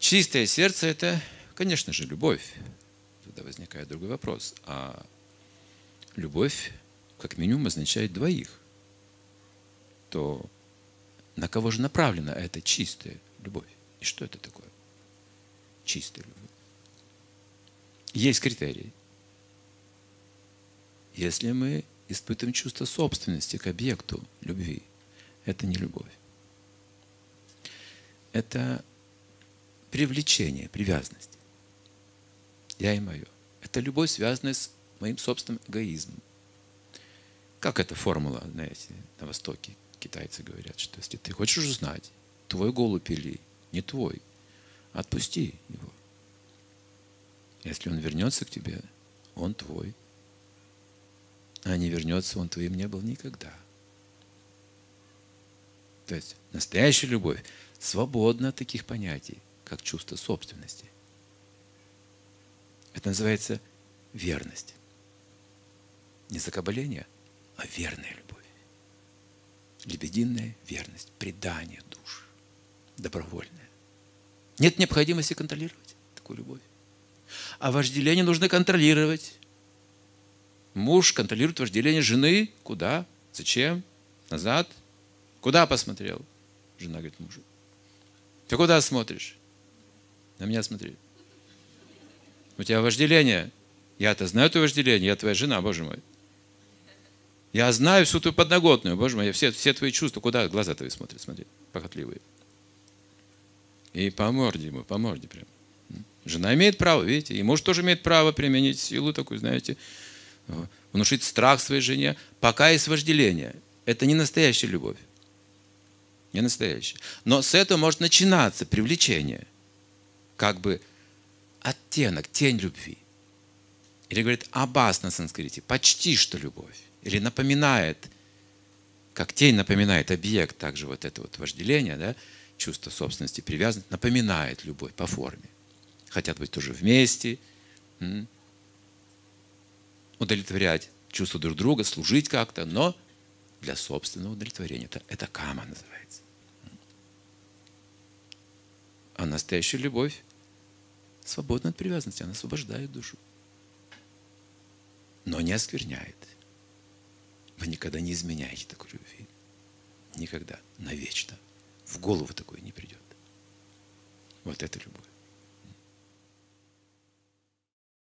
Чистое сердце – это, конечно же, любовь. Тогда возникает другой вопрос. А любовь, как минимум, означает двоих. То на кого же направлена эта чистая любовь? И что это такое? Чистая любовь. Есть критерии. Если мы испытываем чувство собственности к объекту любви, это не любовь. Это привлечение, привязанность. Я и мое. Это любовь, связанная с моим собственным эгоизмом. Как эта формула, знаете, на Востоке китайцы говорят, что если ты хочешь узнать, твой голубь или не твой, отпусти его. Если он вернется к тебе, он твой. А не вернется, он твоим не был никогда. То есть настоящая любовь свободна от таких понятий, как чувство собственности. Это называется верность. Не закабаление, а верная любовь. Лебединая верность, предание душ, добровольная. Нет необходимости контролировать такую любовь. А вожделение нужно контролировать. Муж контролирует вожделение жены. Куда? Зачем? Назад? Куда посмотрел? Жена говорит мужу. Ты куда смотришь? На меня смотри. У тебя вожделение. Я-то знаю твое вожделение. Я твоя жена, Боже мой. Я знаю всю твою подноготную, Боже мой. Все, все твои чувства. Куда глаза твои смотрят? Смотри, похотливые. И по морде ему, по морде прям. Жена имеет право, видите, и муж тоже имеет право применить силу такую, знаете, внушить страх своей жене, пока есть вожделение. Это не настоящая любовь. Не настоящая. Но с этого может начинаться привлечение. Как бы оттенок, тень любви. Или говорит абас на санскрите, почти что любовь. Или напоминает, как тень напоминает объект, также вот это вот вожделение, да, чувство собственности, привязанности, напоминает любовь по форме хотят быть тоже вместе, удовлетворять чувства друг друга, служить как-то, но для собственного удовлетворения. Это, это кама называется. А настоящая любовь свободна от привязанности, она освобождает душу. Но не оскверняет. Вы никогда не изменяете такой любви. Никогда. Навечно. В голову такое не придет. Вот это любовь.